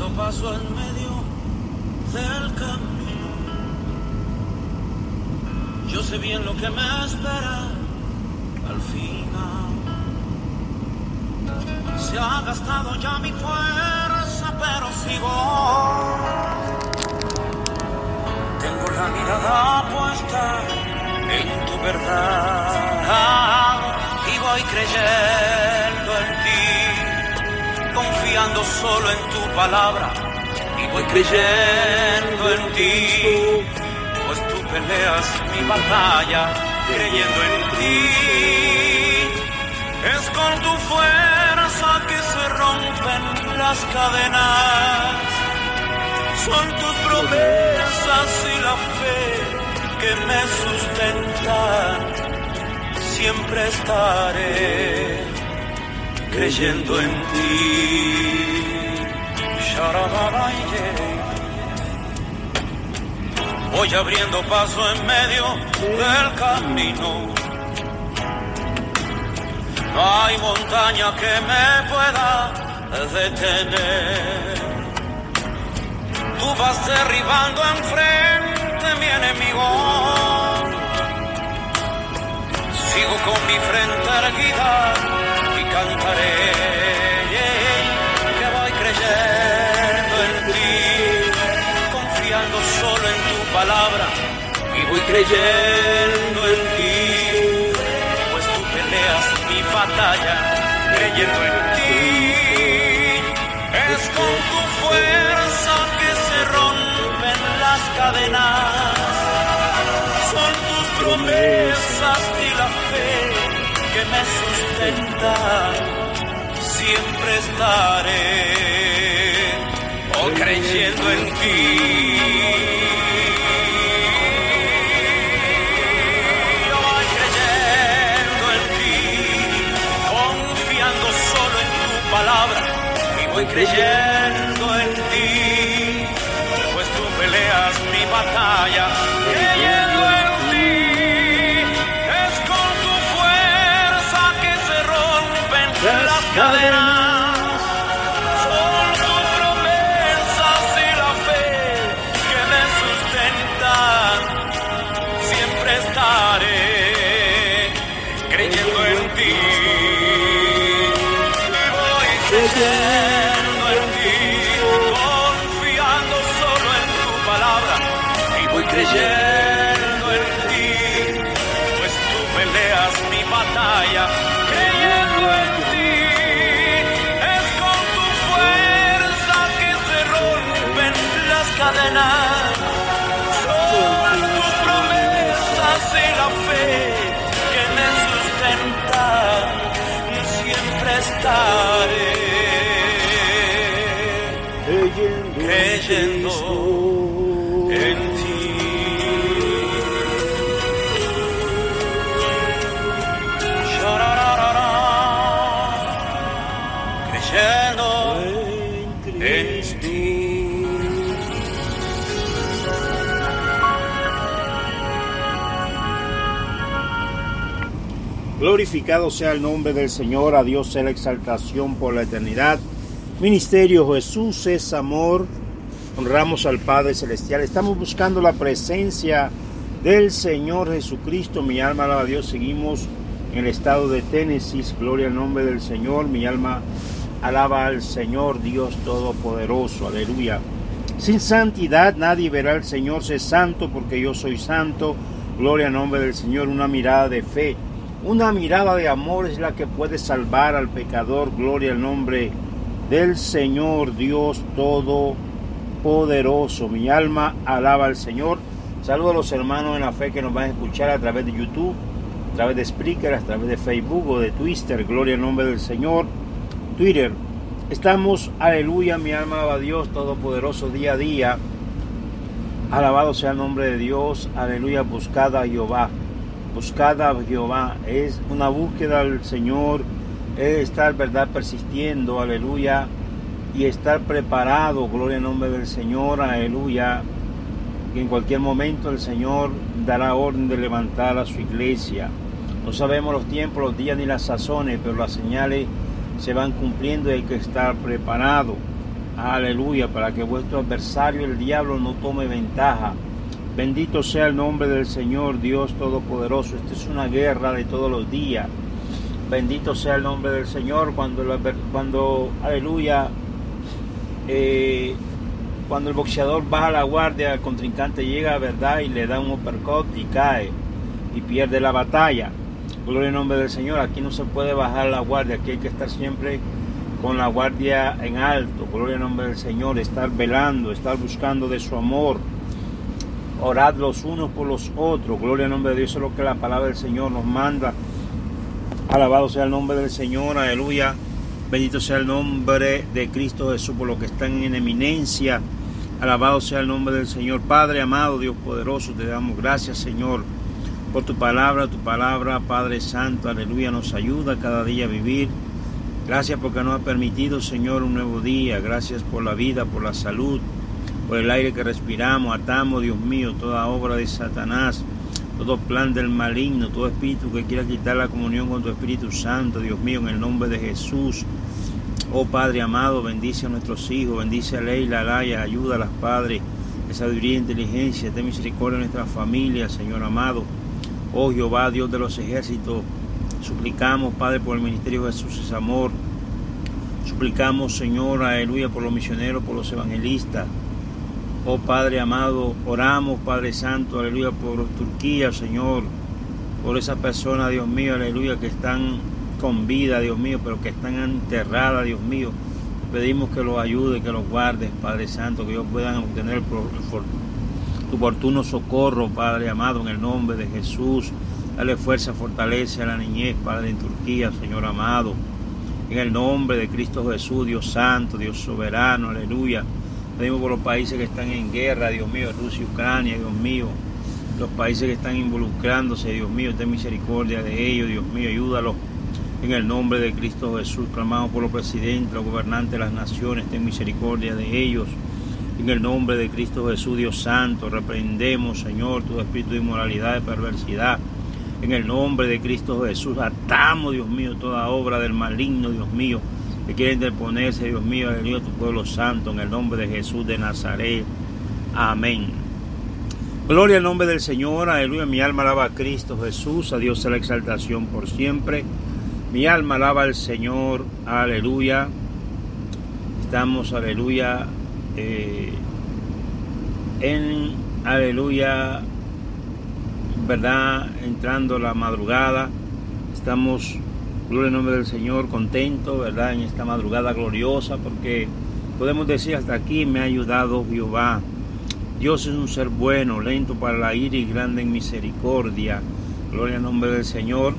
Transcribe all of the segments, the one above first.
Abriendo paso en medio del camino. Yo sé bien lo que me espera al final. Se ha gastado ya mi fuerza, pero sigo. Tengo la mirada puesta en tu verdad y voy creyendo confiando solo en tu palabra y voy creyendo en ti, pues tú peleas mi batalla creyendo en ti. Es con tu fuerza que se rompen las cadenas. Son tus promesas y la fe que me sustentan. Siempre estaré creyendo en ti. Voy abriendo paso en medio del camino. No hay montaña que me pueda detener. Tú vas derribando enfrente mi enemigo. Sigo con mi frente erguida cantaré que voy creyendo en ti, confiando solo en tu palabra y voy creyendo en ti, pues tú peleas mi batalla creyendo en ti. Es con tu fuerza que se rompen las cadenas. Son tus promesas y la fe que me sustentan. Siempre estaré oh, creyendo en ti. Voy creyendo en ti, pues tú peleas mi batalla, Glorificado sea el nombre del Señor, a Dios sea la exaltación por la eternidad. Ministerio Jesús es amor. Honramos al Padre Celestial. Estamos buscando la presencia del Señor Jesucristo. Mi alma alaba a Dios. Seguimos en el estado de Tennessee. Gloria al nombre del Señor. Mi alma alaba al Señor Dios Todopoderoso. Aleluya. Sin santidad nadie verá al Señor. Sé santo porque yo soy santo. Gloria al nombre del Señor. Una mirada de fe. Una mirada de amor es la que puede salvar al pecador. Gloria al nombre del Señor Dios Todopoderoso. Mi alma alaba al Señor. Saludo a los hermanos en la fe que nos van a escuchar a través de YouTube, a través de Spreaker, a través de Facebook o de Twitter, gloria al nombre del Señor, Twitter. Estamos, aleluya, mi alma alaba a Dios Todopoderoso día a día. Alabado sea el nombre de Dios, aleluya, buscada a Jehová. Buscada a Jehová es una búsqueda al Señor, es estar, verdad, persistiendo, aleluya, y estar preparado, gloria al nombre del Señor, aleluya, que en cualquier momento el Señor dará orden de levantar a su iglesia. No sabemos los tiempos, los días ni las sazones, pero las señales se van cumpliendo y hay que estar preparado. Aleluya, para que vuestro adversario, el diablo, no tome ventaja. Bendito sea el nombre del Señor, Dios Todopoderoso. Esta es una guerra de todos los días. Bendito sea el nombre del Señor cuando, cuando aleluya, eh, cuando el boxeador baja la guardia, el contrincante llega, ¿verdad? Y le da un uppercut y cae y pierde la batalla. Gloria al nombre del Señor. Aquí no se puede bajar la guardia, aquí hay que estar siempre con la guardia en alto. Gloria al nombre del Señor. Estar velando, estar buscando de su amor. Orad los unos por los otros. Gloria al nombre de Dios. Es lo que la palabra del Señor nos manda. Alabado sea el nombre del Señor. Aleluya. Bendito sea el nombre de Cristo Jesús por lo que están en eminencia Alabado sea el nombre del Señor. Padre amado, Dios poderoso, te damos gracias, Señor, por tu palabra, tu palabra, Padre Santo, aleluya, nos ayuda cada día a vivir. Gracias porque nos ha permitido, Señor, un nuevo día. Gracias por la vida, por la salud, por el aire que respiramos. Atamos, Dios mío, toda obra de Satanás, todo plan del maligno, todo espíritu que quiera quitar la comunión con tu Espíritu Santo, Dios mío, en el nombre de Jesús. Oh Padre amado, bendice a nuestros hijos, bendice a Leila, a Laya, ayuda a las padres, de sabiduría e inteligencia, ten misericordia de nuestra familia, Señor amado. Oh Jehová, Dios de los ejércitos, suplicamos, Padre, por el ministerio de Jesús es amor. Suplicamos, Señor, aleluya, por los misioneros, por los evangelistas. Oh Padre amado, oramos, Padre Santo, aleluya, por Turquía, Señor, por esas personas, Dios mío, aleluya, que están con vida, Dios mío, pero que están enterradas, Dios mío. Pedimos que los ayude, que los guardes, Padre Santo, que ellos puedan obtener tu oportuno socorro, Padre amado, en el nombre de Jesús. Dale fuerza, fortalece a la niñez, Padre, en Turquía, Señor amado. En el nombre de Cristo Jesús, Dios Santo, Dios soberano, aleluya. Pedimos por los países que están en guerra, Dios mío, Rusia, Ucrania, Dios mío. Los países que están involucrándose, Dios mío, ten misericordia de ellos, Dios mío, ayúdalos en el nombre de Cristo Jesús, clamamos por los presidentes, los gobernantes de las naciones, ten misericordia de ellos. En el nombre de Cristo Jesús, Dios Santo, reprendemos, Señor, todo espíritu de inmoralidad, de perversidad. En el nombre de Cristo Jesús, atamos, Dios mío, toda obra del maligno, Dios mío, que quiere interponerse, Dios mío, aleluya, tu pueblo santo, en el nombre de Jesús de Nazaret. Amén. Gloria al nombre del Señor, aleluya, mi alma alaba a Cristo Jesús, a Dios sea la exaltación por siempre. Mi alma alaba al Señor, aleluya. Estamos, aleluya, eh, en, aleluya, verdad, entrando la madrugada. Estamos, gloria al nombre del Señor, contentos, verdad, en esta madrugada gloriosa, porque podemos decir hasta aquí me ha ayudado Jehová. Dios es un ser bueno, lento para la ira y grande en misericordia. Gloria al nombre del Señor.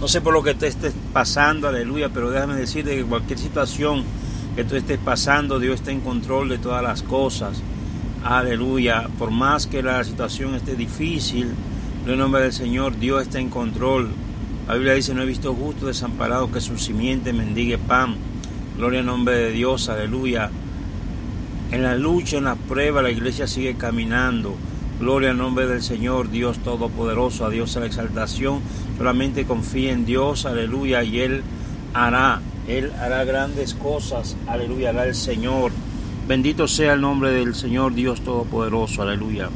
No sé por lo que tú estés pasando, aleluya, pero déjame decirte que cualquier situación que tú estés pasando, Dios está en control de todas las cosas. Aleluya. Por más que la situación esté difícil, en el nombre del Señor, Dios está en control. La Biblia dice, no he visto justo desamparado que su simiente mendigue pan. Gloria al nombre de Dios, aleluya. En la lucha, en la prueba, la iglesia sigue caminando. Gloria al nombre del Señor, Dios Todopoderoso, a Dios a la exaltación Solamente confía en Dios, aleluya, y Él hará, Él hará grandes cosas, aleluya, hará el Señor. Bendito sea el nombre del Señor Dios Todopoderoso, aleluya.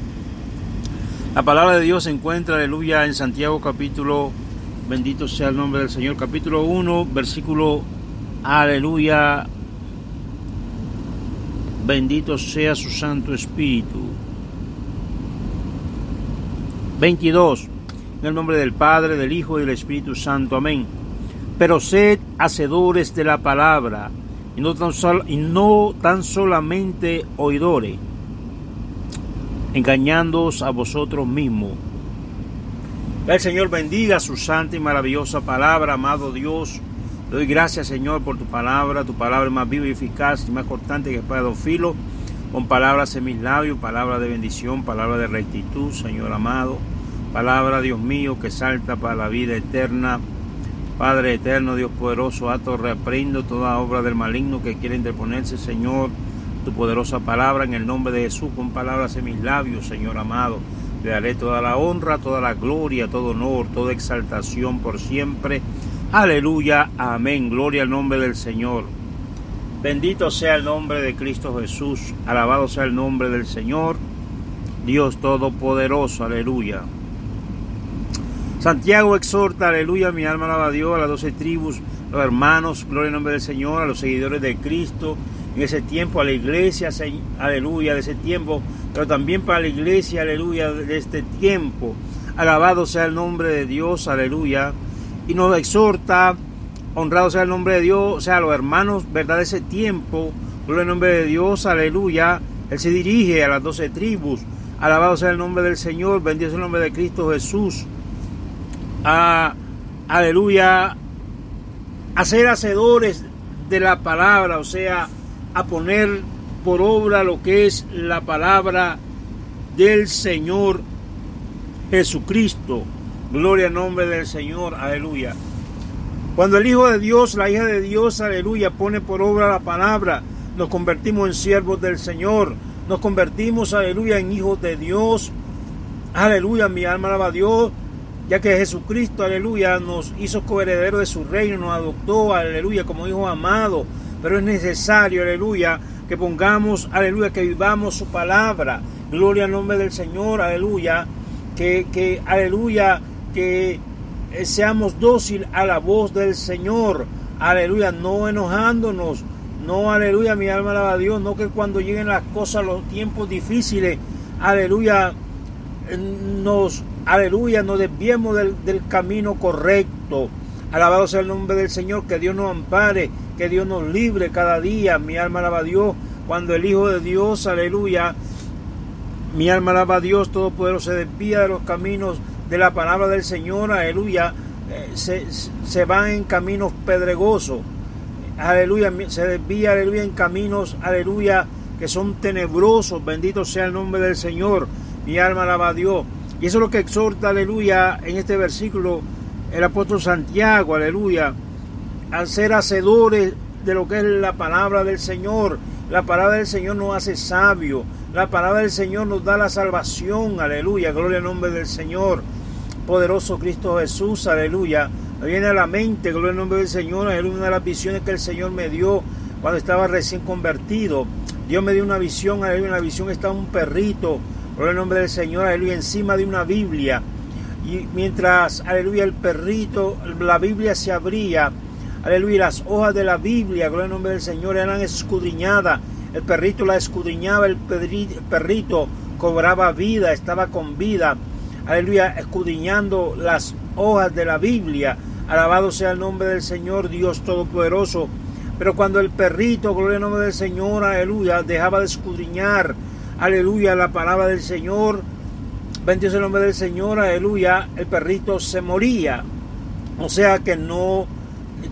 La palabra de Dios se encuentra, aleluya, en Santiago capítulo, bendito sea el nombre del Señor, capítulo 1, versículo, aleluya, bendito sea su Santo Espíritu. 22. En el nombre del Padre, del Hijo y del Espíritu Santo. Amén. Pero sed hacedores de la palabra y no tan, y no tan solamente oidores, engañándoos a vosotros mismos. El Señor bendiga su santa y maravillosa palabra, amado Dios. Le doy gracias, Señor, por tu palabra. Tu palabra es más viva y eficaz y más cortante que espada de filo. Con palabras en mis labios, palabra de bendición, palabra de rectitud, Señor amado. Palabra, Dios mío, que salta para la vida eterna. Padre eterno, Dios poderoso, ato reaprendo toda obra del maligno que quiere interponerse, Señor. Tu poderosa palabra en el nombre de Jesús, con palabras en mis labios, Señor amado. Le daré toda la honra, toda la gloria, todo honor, toda exaltación por siempre. Aleluya, amén. Gloria al nombre del Señor. Bendito sea el nombre de Cristo Jesús. Alabado sea el nombre del Señor. Dios Todopoderoso. Aleluya. Santiago exhorta, aleluya, mi alma alaba a Dios, a las doce tribus, los hermanos, gloria al nombre del Señor, a los seguidores de Cristo, en ese tiempo, a la iglesia, aleluya, de ese tiempo, pero también para la iglesia, aleluya, de este tiempo. Alabado sea el nombre de Dios, aleluya. Y nos exhorta, honrado sea el nombre de Dios, o sea, los hermanos, verdad, de ese tiempo, gloria al nombre de Dios, aleluya. Él se dirige a las doce tribus. Alabado sea el nombre del Señor, bendito sea el nombre de Cristo Jesús. A, aleluya, a ser hacedores de la palabra, o sea, a poner por obra lo que es la palabra del Señor Jesucristo. Gloria al nombre del Señor, aleluya. Cuando el Hijo de Dios, la hija de Dios, aleluya, pone por obra la palabra, nos convertimos en siervos del Señor, nos convertimos, aleluya, en hijos de Dios. Aleluya, mi alma alaba a Dios, ya que Jesucristo, aleluya, nos hizo coheredero de su reino, nos adoptó, aleluya, como hijo amado. Pero es necesario, aleluya, que pongamos, aleluya, que vivamos su palabra. Gloria al nombre del Señor, aleluya. Que, que aleluya, que eh, seamos dócil a la voz del Señor. Aleluya, no enojándonos. No, aleluya, mi alma alaba a Dios. No que cuando lleguen las cosas, los tiempos difíciles, aleluya, nos, aleluya, nos desviemos del, del camino correcto. Alabado sea el nombre del Señor, que Dios nos ampare, que Dios nos libre cada día. Mi alma alaba a Dios. Cuando el Hijo de Dios, aleluya, mi alma alaba a Dios Todopoderoso, se desvía de los caminos de la palabra del Señor, aleluya, eh, se, se van en caminos pedregosos. Aleluya, se desvía, aleluya, en caminos, aleluya, que son tenebrosos. Bendito sea el nombre del Señor. Mi alma alaba a Dios. Y eso es lo que exhorta, aleluya, en este versículo el apóstol Santiago, aleluya, al ser hacedores de lo que es la palabra del Señor. La palabra del Señor nos hace sabio. La palabra del Señor nos da la salvación. Aleluya. Gloria al nombre del Señor. Poderoso Cristo Jesús. Aleluya. Me viene a la mente. Gloria al nombre del Señor. Es una de las visiones que el Señor me dio cuando estaba recién convertido. Dios me dio una visión. Aleluya. En la visión estaba un perrito. Gloria al nombre del Señor. Aleluya. Encima de una Biblia. Y mientras, aleluya, el perrito, la Biblia se abría, aleluya, las hojas de la Biblia, gloria al nombre del Señor, eran escudriñadas. El perrito la escudriñaba, el perrito cobraba vida, estaba con vida, aleluya, escudriñando las hojas de la Biblia. Alabado sea el nombre del Señor, Dios Todopoderoso. Pero cuando el perrito, gloria al nombre del Señor, aleluya, dejaba de escudriñar, aleluya, la palabra del Señor, Bendito el nombre del Señor, aleluya. El perrito se moría. O sea que no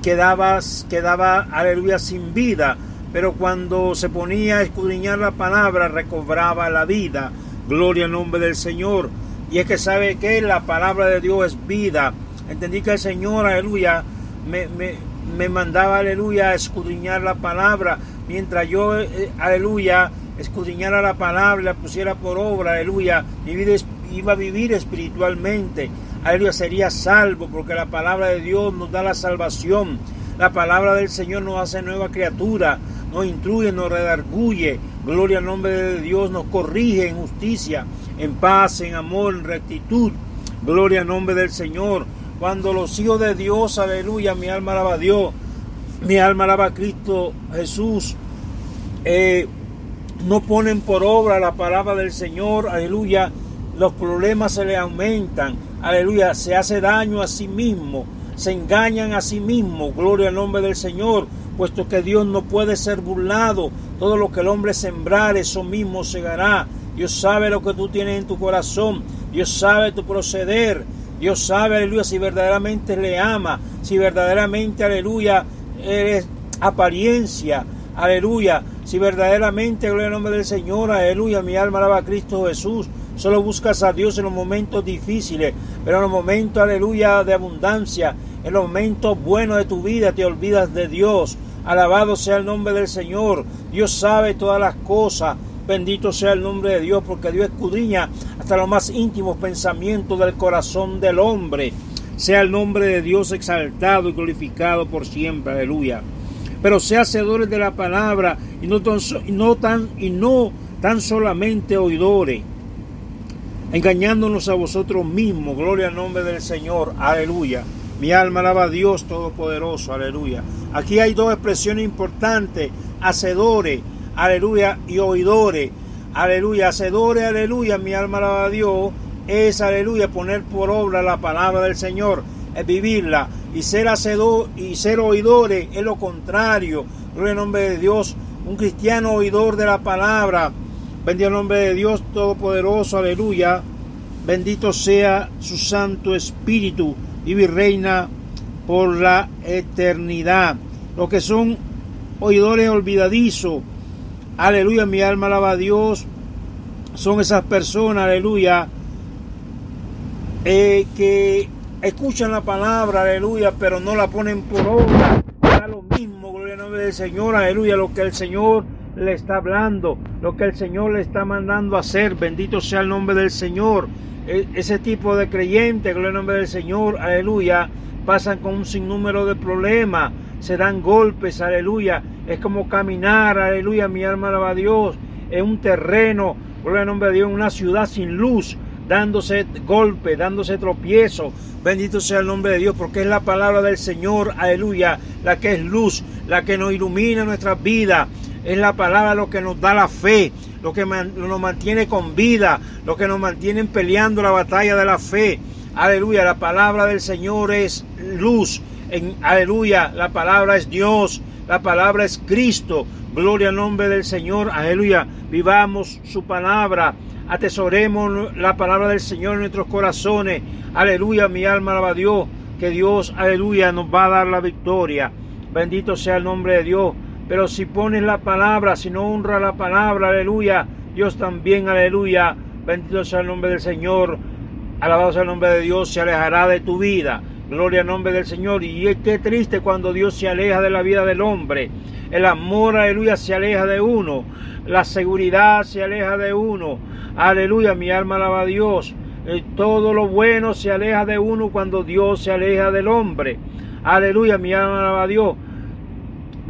quedaba, quedaba, aleluya, sin vida. Pero cuando se ponía a escudriñar la palabra, recobraba la vida. Gloria al nombre del Señor. Y es que sabe que la palabra de Dios es vida. Entendí que el Señor, aleluya, me, me, me mandaba, aleluya, a escudriñar la palabra. Mientras yo, eh, aleluya, escudriñara la palabra, la pusiera por obra, aleluya, mi vida iba a vivir espiritualmente. Aleluya, sería salvo porque la palabra de Dios nos da la salvación. La palabra del Señor nos hace nueva criatura, nos instruye, nos redarguye. Gloria al nombre de Dios, nos corrige en justicia, en paz, en amor, en rectitud. Gloria al nombre del Señor. Cuando los hijos de Dios, aleluya, mi alma alaba a Dios, mi alma alaba a Cristo Jesús. Eh, no ponen por obra la palabra del Señor, aleluya, los problemas se le aumentan, aleluya, se hace daño a sí mismo, se engañan a sí mismo, gloria al nombre del Señor, puesto que Dios no puede ser burlado, todo lo que el hombre sembrar, eso mismo segará. Dios sabe lo que tú tienes en tu corazón, Dios sabe tu proceder, Dios sabe, aleluya, si verdaderamente le ama, si verdaderamente, aleluya, eres apariencia, aleluya, si verdaderamente, gloria al nombre del Señor, aleluya, mi alma alaba a Cristo Jesús, solo buscas a Dios en los momentos difíciles, pero en los momentos, aleluya, de abundancia, en los momentos buenos de tu vida te olvidas de Dios. Alabado sea el nombre del Señor. Dios sabe todas las cosas. Bendito sea el nombre de Dios, porque Dios escudriña hasta los más íntimos pensamientos del corazón del hombre. Sea el nombre de Dios exaltado y glorificado por siempre. Aleluya. Pero sea hacedores de la palabra y no tan, y no tan, y no tan solamente oidores, engañándonos a vosotros mismos. Gloria al nombre del Señor. Aleluya. Mi alma alaba a Dios Todopoderoso, aleluya. Aquí hay dos expresiones importantes, hacedores, aleluya, y oidores, aleluya, hacedores, aleluya, mi alma alaba a Dios, es, aleluya, poner por obra la palabra del Señor, es vivirla, y ser hacedor y ser oidores es lo contrario, gloria al nombre de Dios, un cristiano oidor de la palabra, bendito el nombre de Dios Todopoderoso, aleluya, bendito sea su Santo Espíritu, y reina por la eternidad. Los que son oidores olvidadizos, aleluya, mi alma alaba a Dios, son esas personas, aleluya, eh, que escuchan la palabra, aleluya, pero no la ponen por obra. Da lo mismo, gloria al nombre del Señor, aleluya, lo que el Señor le está hablando, lo que el Señor le está mandando a hacer. Bendito sea el nombre del Señor. E, ese tipo de creyentes, gloria nombre del Señor, aleluya, pasan con un sinnúmero de problemas, se dan golpes, aleluya. Es como caminar, aleluya, mi alma alaba a Dios, en un terreno, gloria nombre de Dios, en una ciudad sin luz, dándose golpes, dándose tropiezos. Bendito sea el nombre de Dios, porque es la palabra del Señor, aleluya, la que es luz, la que nos ilumina nuestras vidas. Es la palabra lo que nos da la fe, lo que nos mantiene con vida, lo que nos mantiene peleando la batalla de la fe. Aleluya, la palabra del Señor es luz. En, aleluya, la palabra es Dios, la palabra es Cristo. Gloria al nombre del Señor. Aleluya, vivamos su palabra. Atesoremos la palabra del Señor en nuestros corazones. Aleluya, mi alma alaba a Dios. Que Dios, aleluya, nos va a dar la victoria. Bendito sea el nombre de Dios. Pero si pones la palabra, si no honra la palabra, aleluya, Dios también, aleluya, bendito sea el nombre del Señor, alabado sea el nombre de Dios, se alejará de tu vida. Gloria al nombre del Señor. Y es que triste cuando Dios se aleja de la vida del hombre. El amor, aleluya, se aleja de uno. La seguridad se aleja de uno. Aleluya, mi alma alaba a Dios. Eh, todo lo bueno se aleja de uno cuando Dios se aleja del hombre. Aleluya, mi alma alaba a Dios.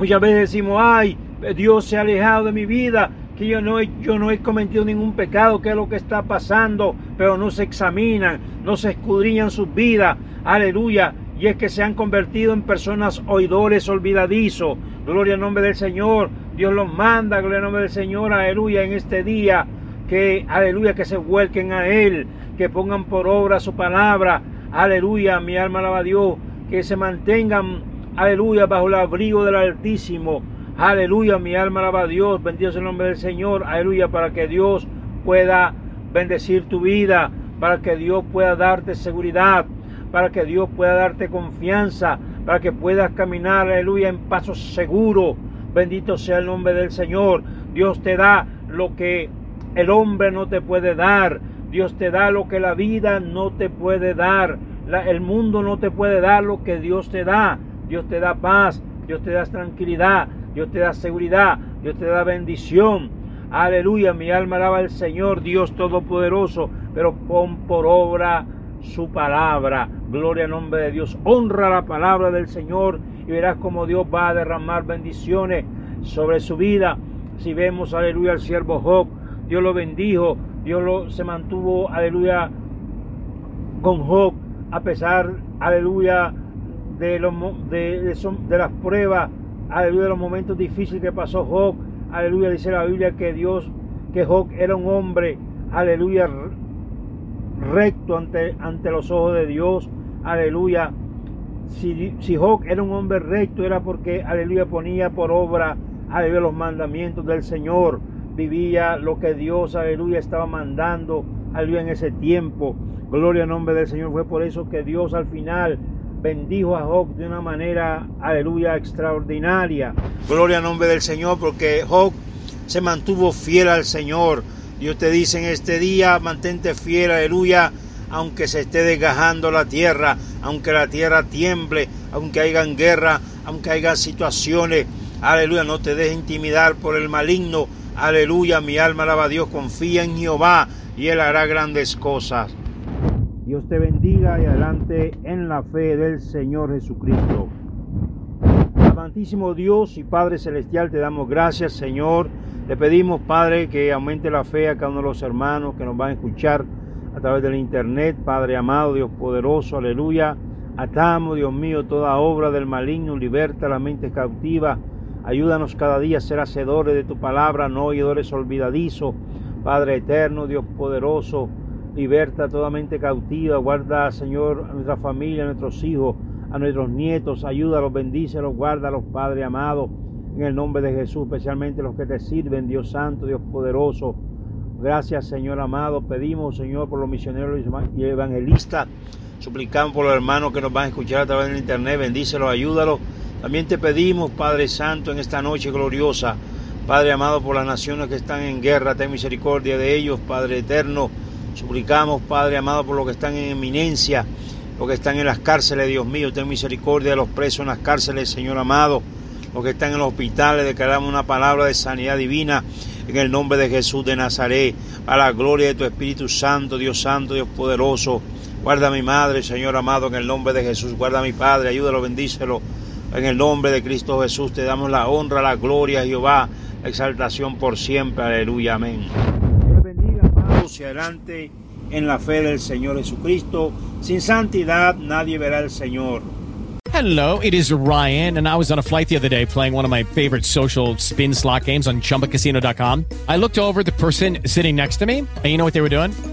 Muchas veces decimos, ay, Dios se ha alejado de mi vida, que yo no, he, yo no he cometido ningún pecado, que es lo que está pasando, pero no se examinan, no se escudriñan sus vidas, aleluya, y es que se han convertido en personas oidores olvidadizos, gloria al nombre del Señor, Dios los manda, gloria al nombre del Señor, aleluya, en este día, que, aleluya, que se vuelquen a Él, que pongan por obra su palabra, aleluya, mi alma alaba a Dios, que se mantengan aleluya, bajo el abrigo del Altísimo. Aleluya, mi alma alaba a Dios, bendito sea el nombre del Señor, aleluya, para que Dios pueda bendecir tu vida, para que Dios pueda darte seguridad, para que Dios pueda darte confianza, para que puedas caminar, aleluya, en pasos seguros. Bendito sea el nombre del Señor. Dios te da lo que el hombre no te puede dar. Dios te da lo que la vida no te puede dar. el mundo no te puede dar lo que Dios te da. Dios te da paz, Dios te da tranquilidad, Dios te da seguridad, Dios te da bendición. Aleluya, mi alma alaba al Señor, Dios Todopoderoso, pero pon por obra su palabra. Gloria al nombre de Dios. Honra la palabra del Señor y verás cómo Dios va a derramar bendiciones sobre su vida. Si vemos, aleluya, al siervo Job, Dios lo bendijo, Dios lo, se mantuvo, aleluya, con Job, a pesar, aleluya, de, los, de, de, las pruebas, aleluya, de los momentos difíciles que pasó Job, aleluya, dice la Biblia que Dios, que Job era un hombre, aleluya, recto ante, ante los ojos de Dios, aleluya. Si, si Job era un hombre recto era porque, aleluya, ponía por obra, aleluya, los mandamientos del Señor, vivía lo que Dios, aleluya, estaba mandando aleluya, en ese tiempo. Gloria al nombre del Señor. Fue por eso que Dios al final bendijo a Job de una manera, aleluya, extraordinaria. Gloria al nombre del Señor, porque Job se mantuvo fiel al Señor. Dios te dice en este día, mantente fiel, aleluya, aunque se esté desgajando la tierra, aunque la tierra tiemble, aunque haya guerra, aunque haya situaciones, aleluya, no te dejes intimidar por el maligno, aleluya, mi alma alaba a Dios, confía en Jehová y Él hará grandes cosas. Dios te bendiga y adelante en la fe del Señor Jesucristo. Amantísimo Dios y Padre Celestial, te damos gracias, Señor. Le pedimos, Padre, que aumente la fe a cada uno de los hermanos que nos van a escuchar a través del Internet. Padre amado, Dios poderoso, aleluya. Atamos, Dios mío, toda obra del maligno, liberta la mente cautiva. Ayúdanos cada día a ser hacedores de tu palabra, no oidores olvidadizos. Padre eterno, Dios poderoso, liberta toda mente cautiva. Guarda, Señor, a nuestra familia, a nuestros hijos, a nuestros nietos. Ayúdalos, bendícelos, guárdalos, Padre amado. En el nombre de Jesús, especialmente los que te sirven, Dios Santo, Dios poderoso. Gracias, Señor amado. Pedimos, Señor, por los misioneros y evangelistas. Suplicamos por los hermanos que nos van a escuchar a través del internet. Bendícelos, ayúdalos. También te pedimos, Padre Santo, en esta noche gloriosa. Padre amado, por las naciones que están en guerra, ten misericordia de ellos, Padre eterno. Suplicamos, Padre amado, por los que están en eminencia, los que están en las cárceles, Dios mío, ten misericordia de los presos en las cárceles, Señor amado. Los que están en los hospitales, declaramos una palabra de sanidad divina en el nombre de Jesús de Nazaret, a la gloria de tu Espíritu Santo, Dios Santo, Dios poderoso. Guarda a mi madre, Señor amado, en el nombre de Jesús. Guarda a mi Padre, ayúdalo, bendícelo. En el nombre de Cristo Jesús te damos la honra, la gloria, Jehová, la exaltación por siempre. Aleluya, amén. Y adelante en la fe del Señor Jesucristo. Sin santidad nadie verá al Señor. Hello, it is Ryan, and I was on a flight the other day playing one of my favorite social spin slot games on chumbacasino.com. I looked over the person sitting next to me, and you know what they were doing?